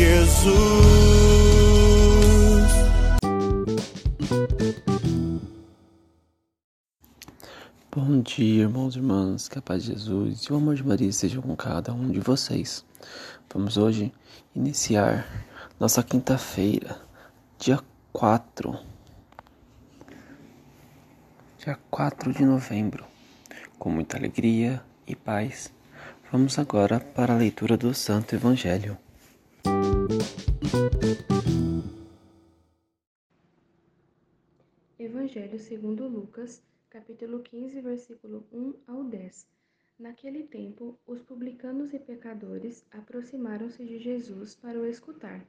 Jesus. Bom dia, irmãos e irmãs, que a paz de Jesus e o amor de Maria estejam com cada um de vocês. Vamos hoje iniciar nossa quinta-feira, dia 4, dia 4 de novembro, com muita alegria e paz. Vamos agora para a leitura do Santo Evangelho. Evangelho segundo Lucas, capítulo 15, versículo 1 ao 10. Naquele tempo, os publicanos e pecadores aproximaram-se de Jesus para o escutar.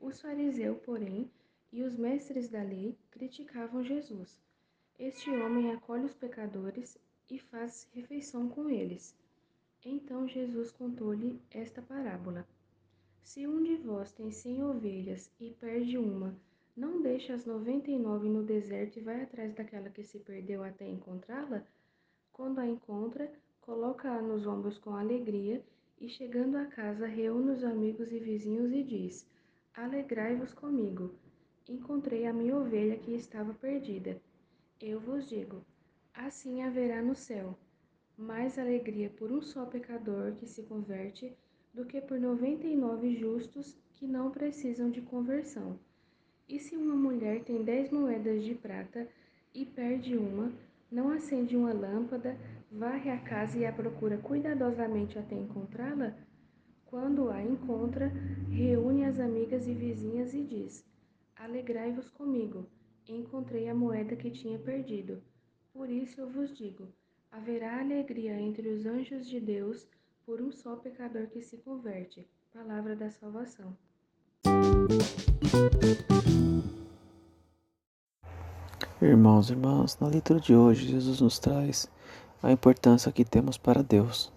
Os fariseus, porém, e os mestres da lei criticavam Jesus. Este homem acolhe os pecadores e faz refeição com eles. Então Jesus contou-lhe esta parábola. Se um de vós tem cem ovelhas e perde uma, não deixa as noventa e nove no deserto e vai atrás daquela que se perdeu até encontrá-la? Quando a encontra, coloca-a nos ombros com alegria e, chegando a casa, reúne os amigos e vizinhos e diz: Alegrai-vos comigo. Encontrei a minha ovelha que estava perdida. Eu vos digo: assim haverá no céu mais alegria por um só pecador que se converte do que por noventa e nove justos que não precisam de conversão. E se uma mulher tem dez moedas de prata e perde uma, não acende uma lâmpada, varre a casa e a procura cuidadosamente até encontrá-la? Quando a encontra, reúne as amigas e vizinhas e diz: Alegrai-vos comigo, encontrei a moeda que tinha perdido. Por isso eu vos digo: haverá alegria entre os anjos de Deus por um só pecador que se converte. Palavra da salvação. Irmãos e irmãs, na leitura de hoje, Jesus nos traz a importância que temos para Deus.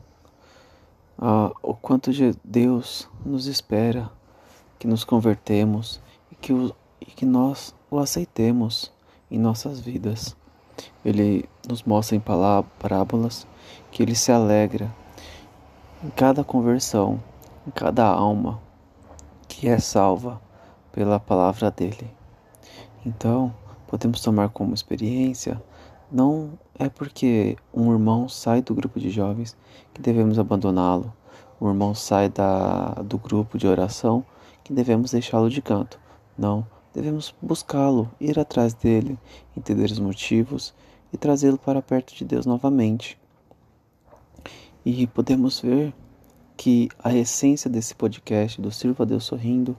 Ah, o quanto de Deus nos espera que nos convertemos e que, o, e que nós o aceitemos em nossas vidas. Ele nos mostra em parábolas que ele se alegra em cada conversão, em cada alma que é salva pela palavra dele. Então, podemos tomar como experiência não é porque um irmão sai do grupo de jovens que devemos abandoná-lo. O irmão sai da, do grupo de oração que devemos deixá-lo de canto. Não, devemos buscá-lo, ir atrás dele, entender os motivos e trazê-lo para perto de Deus novamente. E podemos ver que a essência desse podcast, do Sirva Deus Sorrindo,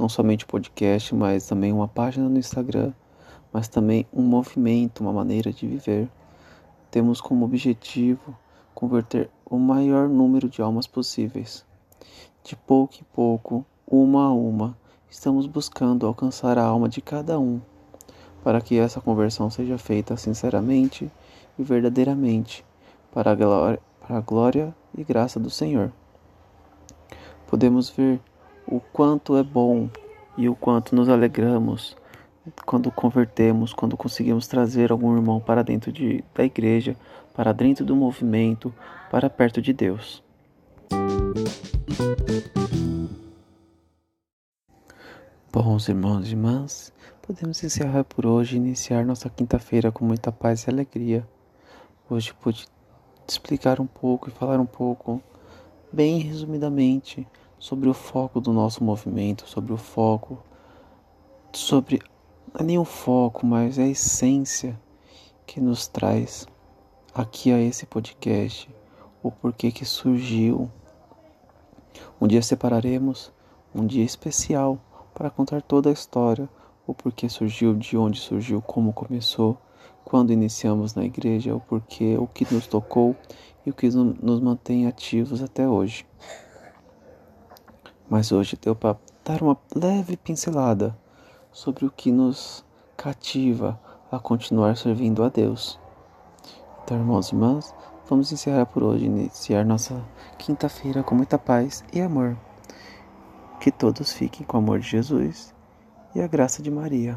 não somente o podcast, mas também uma página no Instagram, mas também um movimento, uma maneira de viver. Temos como objetivo converter o maior número de almas possíveis. De pouco em pouco, uma a uma, estamos buscando alcançar a alma de cada um, para que essa conversão seja feita sinceramente e verdadeiramente, para a glória, para a glória e graça do Senhor. Podemos ver o quanto é bom e o quanto nos alegramos quando convertemos, quando conseguimos trazer algum irmão para dentro de, da igreja, para dentro do movimento, para perto de Deus. Bons irmãos e irmãs, podemos encerrar por hoje e iniciar nossa quinta-feira com muita paz e alegria. Hoje pude explicar um pouco e falar um pouco, bem resumidamente, sobre o foco do nosso movimento, sobre o foco, sobre não é nem o foco, mas é a essência que nos traz aqui a esse podcast, o porquê que surgiu. Um dia separaremos um dia especial para contar toda a história, o porquê surgiu, de onde surgiu, como começou, quando iniciamos na igreja, o porquê, o que nos tocou e o que nos mantém ativos até hoje. Mas hoje deu para dar uma leve pincelada sobre o que nos cativa a continuar servindo a Deus. Então, irmãos e irmãs, vamos encerrar por hoje, iniciar nossa quinta-feira com muita paz e amor. Que todos fiquem com o amor de Jesus e a graça de Maria.